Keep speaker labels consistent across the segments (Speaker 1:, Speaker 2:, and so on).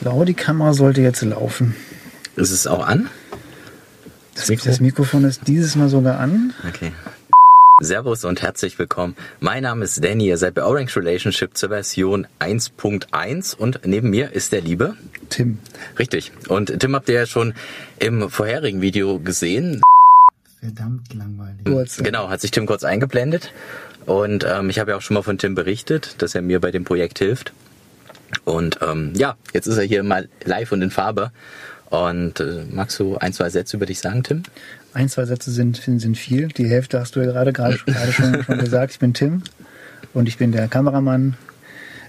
Speaker 1: glaube, die Kamera sollte jetzt laufen.
Speaker 2: Ist es auch an?
Speaker 1: Das, Mikro? das Mikrofon ist dieses Mal sogar an.
Speaker 2: Okay. Servus und herzlich willkommen. Mein Name ist Danny, ihr seid bei Orange Relationship zur Version 1.1 und neben mir ist der liebe
Speaker 1: Tim.
Speaker 2: Richtig. Und Tim habt ihr ja schon im vorherigen Video gesehen.
Speaker 1: Verdammt langweilig.
Speaker 2: Kurz, genau, hat sich Tim kurz eingeblendet. Und ähm, ich habe ja auch schon mal von Tim berichtet, dass er mir bei dem Projekt hilft. Und ähm, ja, jetzt ist er hier mal live und in Farbe. Und äh, magst du ein, zwei Sätze über dich sagen, Tim?
Speaker 1: Ein, zwei Sätze sind, sind viel. Die Hälfte hast du ja gerade, gerade, gerade schon, schon gesagt. Ich bin Tim und ich bin der Kameramann,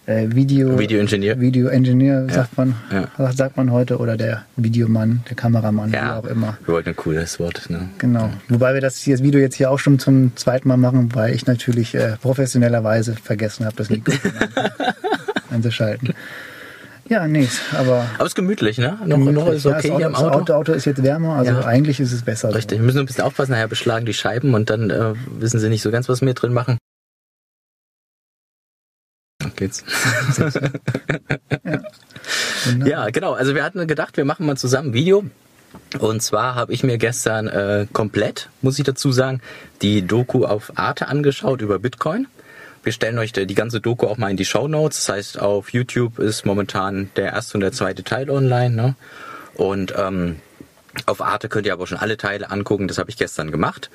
Speaker 1: äh, Video,
Speaker 2: Videoingenieur,
Speaker 1: Videoingenieur ja. sagt man, ja. sagt man heute, oder der Videomann, der Kameramann,
Speaker 2: ja.
Speaker 1: wie auch immer.
Speaker 2: Wir wollten ein cooles Wort. Ne?
Speaker 1: Genau. Wobei wir das, das Video jetzt hier auch schon zum zweiten Mal machen, weil ich natürlich äh, professionellerweise vergessen habe, das Mikrofon einzuschalten. Ja, nee, aber.
Speaker 2: Aber es ist gemütlich, ne? Noch, gemütlich. noch ist okay ja,
Speaker 1: hier im Auto. Das Auto, Auto ist jetzt wärmer, also ja. eigentlich ist es besser.
Speaker 2: Richtig, wir müssen ein bisschen aufpassen, nachher beschlagen die Scheiben und dann äh, wissen sie nicht so ganz, was wir drin machen. Geht's. ja. ja, genau. Also wir hatten gedacht, wir machen mal zusammen ein Video. Und zwar habe ich mir gestern äh, komplett, muss ich dazu sagen, die Doku auf Arte angeschaut über Bitcoin. Wir stellen euch die ganze Doku auch mal in die Show Notes. Das heißt, auf YouTube ist momentan der erste und der zweite Teil online. Ne? Und ähm, auf Arte könnt ihr aber schon alle Teile angucken. Das habe ich gestern gemacht.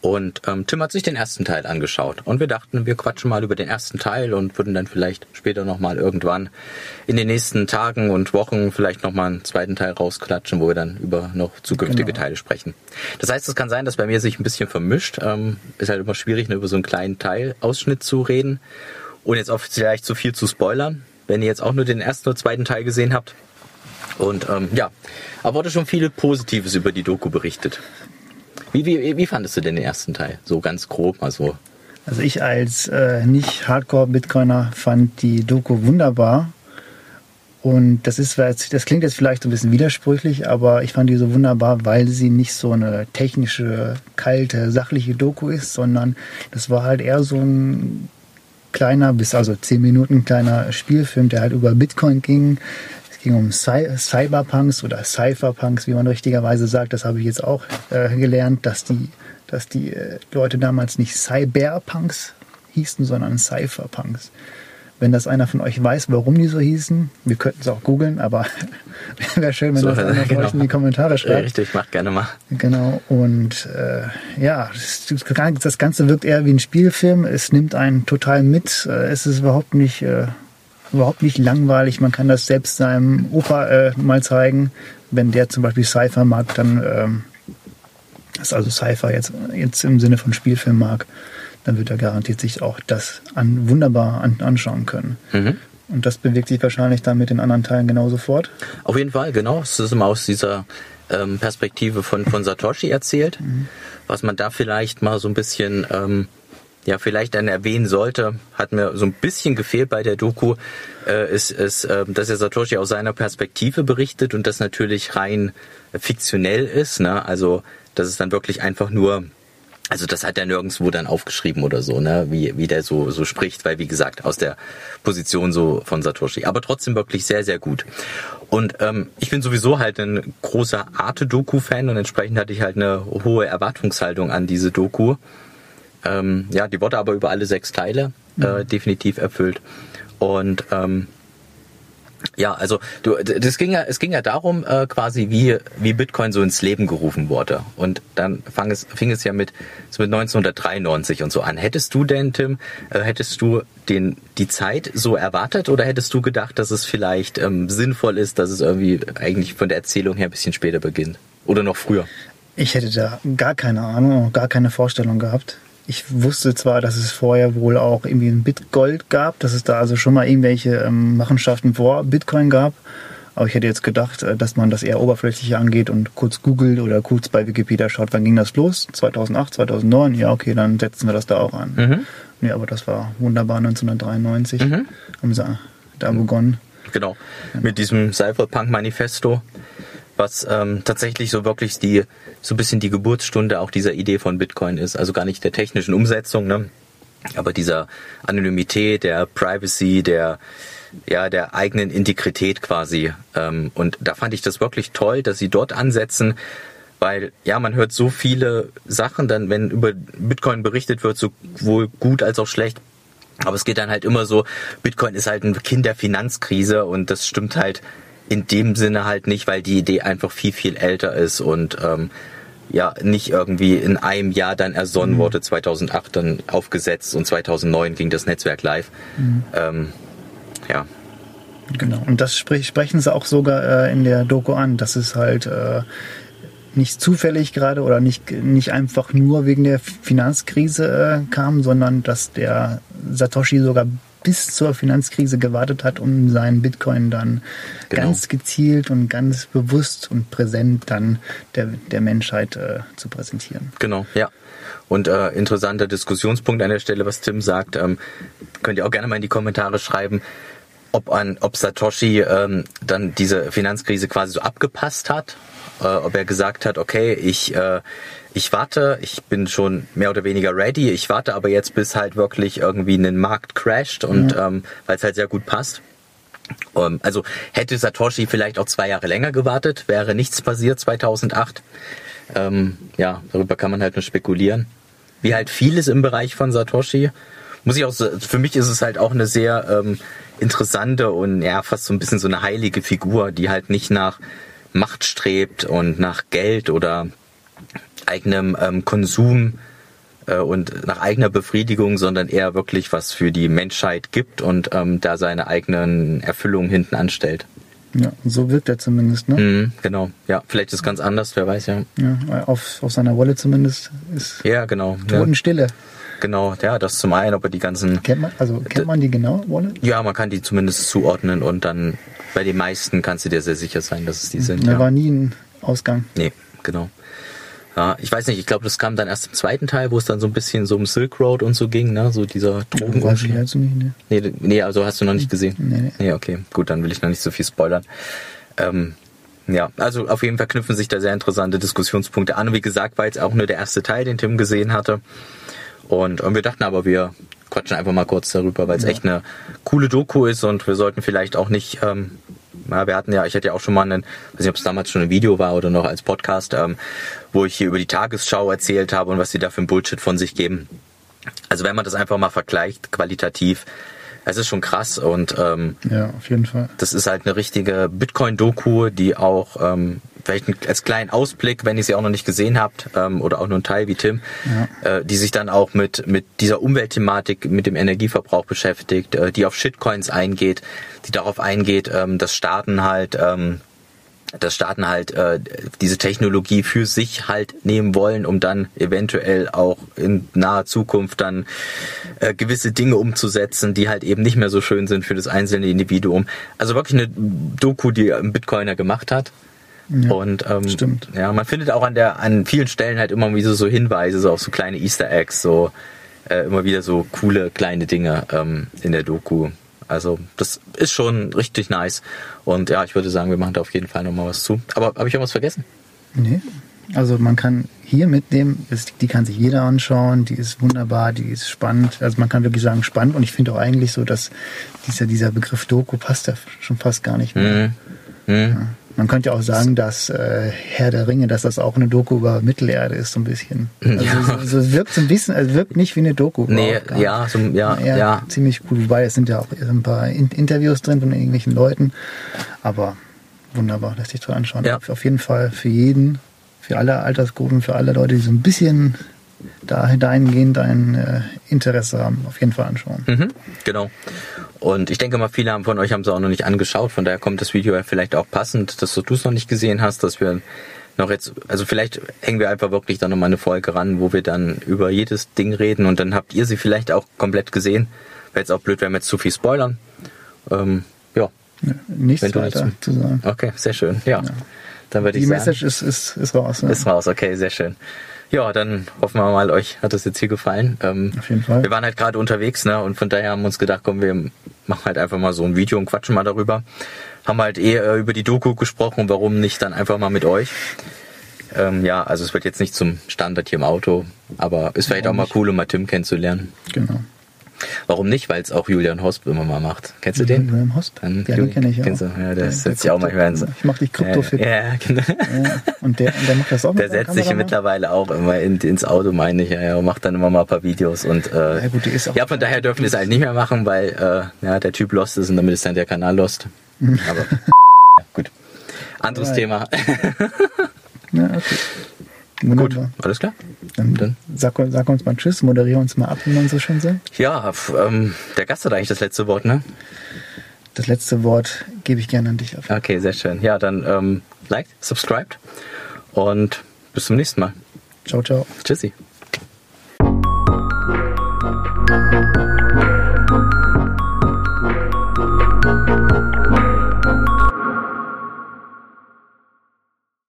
Speaker 2: Und ähm, Tim hat sich den ersten Teil angeschaut. Und wir dachten, wir quatschen mal über den ersten Teil und würden dann vielleicht später nochmal irgendwann in den nächsten Tagen und Wochen vielleicht nochmal einen zweiten Teil rausklatschen, wo wir dann über noch zukünftige genau. Teile sprechen. Das heißt, es kann sein, dass bei mir sich ein bisschen vermischt. Ähm, ist halt immer schwierig, nur über so einen kleinen Teilausschnitt zu reden. Und jetzt auch vielleicht zu viel zu spoilern. Wenn ihr jetzt auch nur den ersten oder zweiten Teil gesehen habt, und ähm, ja, aber wurde schon viel Positives über die Doku berichtet. Wie, wie, wie fandest du denn den ersten Teil? So ganz grob mal so.
Speaker 1: Also ich als äh, nicht Hardcore-Bitcoiner fand die Doku wunderbar. Und das ist, das klingt jetzt vielleicht ein bisschen widersprüchlich, aber ich fand die so wunderbar, weil sie nicht so eine technische, kalte, sachliche Doku ist, sondern das war halt eher so ein kleiner, bis also zehn Minuten kleiner Spielfilm, der halt über Bitcoin ging, ging um Cy Cyberpunks oder Cypherpunks, wie man richtigerweise sagt. Das habe ich jetzt auch äh, gelernt, dass die, dass die äh, Leute damals nicht Cyberpunks hießen, sondern Cypherpunks. Wenn das einer von euch weiß, warum die so hießen, wir könnten es auch googeln, aber wäre schön, wenn so, das einer von genau. euch in die Kommentare schreibt.
Speaker 2: Richtig, macht gerne mal.
Speaker 1: Genau, und äh, ja, das, das, Ganze wirkt eher wie ein Spielfilm. Es nimmt einen total mit. Äh, es ist überhaupt nicht äh, überhaupt nicht langweilig. Man kann das selbst seinem Opa äh, mal zeigen. Wenn der zum Beispiel Cypher mag, dann ähm, ist also Cypher jetzt, jetzt im Sinne von Spielfilm mag, dann wird er garantiert sich auch das an, wunderbar an, anschauen können. Mhm. Und das bewegt sich wahrscheinlich dann mit den anderen Teilen genauso fort.
Speaker 2: Auf jeden Fall, genau. Es ist immer aus dieser ähm, Perspektive von, von Satoshi erzählt. Mhm. Was man da vielleicht mal so ein bisschen ähm, ja vielleicht dann erwähnen sollte, hat mir so ein bisschen gefehlt bei der Doku, äh, ist, ist äh, dass der Satoshi aus seiner Perspektive berichtet und das natürlich rein fiktionell ist. Ne? Also dass es dann wirklich einfach nur also das hat er nirgendwo dann aufgeschrieben oder so, ne, wie, wie der so, so spricht, weil wie gesagt, aus der Position so von Satoshi. Aber trotzdem wirklich sehr, sehr gut. Und ähm, ich bin sowieso halt ein großer Arte-Doku-Fan und entsprechend hatte ich halt eine hohe Erwartungshaltung an diese Doku. Ähm, ja, die wurde aber über alle sechs Teile äh, mhm. definitiv erfüllt. Und ähm, ja, also du, das ging ja, es ging ja darum, äh, quasi wie wie Bitcoin so ins Leben gerufen wurde. Und dann fang es, fing es ja mit so mit 1993 und so an. Hättest du denn, Tim, äh, hättest du den die Zeit so erwartet oder hättest du gedacht, dass es vielleicht ähm, sinnvoll ist, dass es irgendwie eigentlich von der Erzählung her ein bisschen später beginnt oder noch früher?
Speaker 1: Ich hätte da gar keine Ahnung, gar keine Vorstellung gehabt. Ich wusste zwar, dass es vorher wohl auch irgendwie ein Bitgold gab, dass es da also schon mal irgendwelche ähm, Machenschaften vor Bitcoin gab. Aber ich hätte jetzt gedacht, äh, dass man das eher oberflächlich angeht und kurz googelt oder kurz bei Wikipedia schaut, wann ging das los? 2008, 2009? Ja, okay, dann setzen wir das da auch an. Mhm. Nee, aber das war wunderbar 1993. Mhm. Haben sie da begonnen.
Speaker 2: Genau, mit diesem Cypherpunk-Manifesto was ähm, tatsächlich so wirklich die so ein bisschen die Geburtsstunde auch dieser Idee von Bitcoin ist. Also gar nicht der technischen Umsetzung, ne? aber dieser Anonymität, der Privacy, der ja, der eigenen Integrität quasi. Ähm, und da fand ich das wirklich toll, dass sie dort ansetzen, weil ja, man hört so viele Sachen, dann wenn über Bitcoin berichtet wird, sowohl gut als auch schlecht. Aber es geht dann halt immer so, Bitcoin ist halt ein Kind der Finanzkrise und das stimmt halt in dem Sinne halt nicht, weil die Idee einfach viel, viel älter ist und ähm, ja nicht irgendwie in einem Jahr dann ersonnen mhm. wurde, 2008 dann aufgesetzt und 2009 ging das Netzwerk live. Mhm. Ähm, ja.
Speaker 1: Genau, und das sprechen sie auch sogar äh, in der Doku an, dass es halt äh, nicht zufällig gerade oder nicht, nicht einfach nur wegen der Finanzkrise äh, kam, sondern dass der Satoshi sogar bis zur Finanzkrise gewartet hat, um seinen Bitcoin dann genau. ganz gezielt und ganz bewusst und präsent dann der, der Menschheit äh, zu präsentieren.
Speaker 2: Genau, ja. Und äh, interessanter Diskussionspunkt an der Stelle, was Tim sagt, ähm, könnt ihr auch gerne mal in die Kommentare schreiben, ob, an, ob Satoshi ähm, dann diese Finanzkrise quasi so abgepasst hat, äh, ob er gesagt hat, okay, ich äh, ich warte, ich bin schon mehr oder weniger ready, ich warte aber jetzt, bis halt wirklich irgendwie ein Markt crasht und ja. ähm, weil es halt sehr gut passt. Ähm, also hätte Satoshi vielleicht auch zwei Jahre länger gewartet, wäre nichts passiert 2008. Ähm, ja, darüber kann man halt nur spekulieren. Wie halt vieles im Bereich von Satoshi. Muss ich auch, für mich ist es halt auch eine sehr ähm, interessante und ja, fast so ein bisschen so eine heilige Figur, die halt nicht nach Macht strebt und nach Geld oder eigenem ähm, Konsum äh, und nach eigener Befriedigung, sondern eher wirklich was für die Menschheit gibt und ähm, da seine eigenen Erfüllungen hinten anstellt.
Speaker 1: Ja, so wirkt er zumindest, ne?
Speaker 2: Mhm, genau, ja. Vielleicht ist es ganz anders, wer weiß, ja.
Speaker 1: Ja, auf, auf seiner Wolle zumindest ist
Speaker 2: ja, genau,
Speaker 1: Totenstille. Ja.
Speaker 2: Genau, ja, das zum einen, ob er die ganzen.
Speaker 1: Kennt man, also kennt man die genau, Wolle?
Speaker 2: Ja, man kann die zumindest zuordnen und dann bei den meisten kannst du dir sehr sicher sein, dass es die sind.
Speaker 1: Da
Speaker 2: ja.
Speaker 1: war nie ein Ausgang.
Speaker 2: Nee, genau. Ja, ich weiß nicht, ich glaube, das kam dann erst im zweiten Teil, wo es dann so ein bisschen so um Silk Road und so ging, ne? So dieser Drogen. Ja,
Speaker 1: ich also ne?
Speaker 2: Nee, nee, also hast du noch nicht gesehen? Nee, nee. Nee, okay. Gut, dann will ich noch nicht so viel spoilern. Ähm, ja, also auf jeden Fall knüpfen sich da sehr interessante Diskussionspunkte an. Und wie gesagt, war jetzt auch nur der erste Teil, den Tim gesehen hatte. Und, und wir dachten aber, wir quatschen einfach mal kurz darüber, weil es ja. echt eine coole Doku ist und wir sollten vielleicht auch nicht ähm, ja, wir hatten ja, ich hatte ja auch schon mal einen, weiß nicht, ob es damals schon ein Video war oder noch als Podcast, ähm, wo ich hier über die Tagesschau erzählt habe und was sie da für ein Bullshit von sich geben. Also wenn man das einfach mal vergleicht, qualitativ, es ist schon krass und ähm,
Speaker 1: ja, auf jeden Fall.
Speaker 2: Das ist halt eine richtige Bitcoin-Doku, die auch ähm, vielleicht als kleinen Ausblick, wenn ihr sie auch noch nicht gesehen habt ähm, oder auch nur ein Teil wie Tim, ja. äh, die sich dann auch mit mit dieser Umweltthematik, mit dem Energieverbrauch beschäftigt, äh, die auf Shitcoins eingeht, die darauf eingeht, ähm, dass Staaten halt ähm, dass Staaten halt äh, diese Technologie für sich halt nehmen wollen, um dann eventuell auch in naher Zukunft dann äh, gewisse Dinge umzusetzen, die halt eben nicht mehr so schön sind für das einzelne Individuum. Also wirklich eine Doku, die ein Bitcoiner gemacht hat. Ja, und ähm,
Speaker 1: stimmt.
Speaker 2: ja, man findet auch an der an vielen Stellen halt immer wieder so Hinweise, so auf so kleine Easter Eggs, so äh, immer wieder so coole kleine Dinge ähm, in der Doku. Also das ist schon richtig nice. Und ja, ich würde sagen, wir machen da auf jeden Fall nochmal was zu. Aber habe ich irgendwas vergessen?
Speaker 1: Nee. Also man kann hier mitnehmen, die kann sich jeder anschauen, die ist wunderbar, die ist spannend. Also man kann wirklich sagen spannend und ich finde auch eigentlich so, dass dieser, dieser Begriff Doku passt da schon fast gar nicht mehr. Mhm. Mhm. Ja. Man könnte auch sagen, dass äh, Herr der Ringe, dass das auch eine Doku über Mittelerde ist, so ein bisschen. Also ja. so, so wirkt so ein bisschen, also wirkt nicht wie eine Doku.
Speaker 2: Nee, ja, so, ja, ja, ja.
Speaker 1: Ziemlich cool, wobei es sind ja auch ein paar Interviews drin von irgendwelchen Leuten. Aber wunderbar, lässt sich toll anschauen. Ja. Auf jeden Fall für jeden, für alle Altersgruppen, für alle Leute, die so ein bisschen da dahingehend ein äh, Interesse haben, auf jeden Fall anschauen.
Speaker 2: Mhm, genau. Und ich denke mal, viele haben von euch haben es auch noch nicht angeschaut, von daher kommt das Video ja vielleicht auch passend, dass du es noch nicht gesehen hast, dass wir noch jetzt, also vielleicht hängen wir einfach wirklich dann nochmal eine Folge ran, wo wir dann über jedes Ding reden und dann habt ihr sie vielleicht auch komplett gesehen. Wäre jetzt auch blöd, wenn wir jetzt zu viel spoilern. Ähm, ja.
Speaker 1: ja. Nichts weiter zu sagen.
Speaker 2: Okay, sehr schön. Ja. ja.
Speaker 1: Dann würde ich sagen. Die Message ist, ist, ist raus.
Speaker 2: Ne? Ist raus, okay, sehr schön. Ja, dann hoffen wir mal, euch hat das jetzt hier gefallen.
Speaker 1: Ähm, Auf jeden Fall.
Speaker 2: Wir waren halt gerade unterwegs, ne? Und von daher haben wir uns gedacht, komm, wir machen halt einfach mal so ein Video und quatschen mal darüber. Haben halt eh äh, über die Doku gesprochen, warum nicht dann einfach mal mit euch. Ähm, ja, also es wird jetzt nicht zum Standard hier im Auto, aber ist vielleicht ja, auch mal cool, um mal Tim kennenzulernen.
Speaker 1: Genau.
Speaker 2: Warum nicht? Weil es auch Julian Hosp immer mal macht. Kennst du den?
Speaker 1: William Hosp?
Speaker 2: Dann
Speaker 1: Ja, den kenne ich auch.
Speaker 2: Kennst du? Ja, der
Speaker 1: Ja,
Speaker 2: setzt sich auch in so.
Speaker 1: Ich mach dich kryptofit.
Speaker 2: Ja, ja, genau.
Speaker 1: Ja, und der, der macht das auch
Speaker 2: Der setzt sich mittlerweile auch immer in, ins Auto, meine ich, ja, ja, und macht dann immer mal ein paar Videos und äh,
Speaker 1: Ja, gut, die ist auch-
Speaker 2: ja, von daher dürfen wir es halt nicht mehr machen, weil äh, ja, der Typ lost ist und damit ist dann der Kanal lost. Aber ja, gut. Anderes. Thema.
Speaker 1: Ja, okay.
Speaker 2: Gut,
Speaker 1: Wunderbar.
Speaker 2: alles klar.
Speaker 1: Dann,
Speaker 2: Dann-
Speaker 1: Sag, sag uns mal Tschüss, moderiere uns mal ab, wie man so schön sagt.
Speaker 2: Ja, ähm, der Gast hat eigentlich das letzte Wort, ne?
Speaker 1: Das letzte Wort gebe ich gerne an dich auf.
Speaker 2: Okay, sehr schön. Ja, dann ähm, liked, subscribed und bis zum nächsten Mal.
Speaker 1: Ciao, ciao.
Speaker 2: Tschüssi.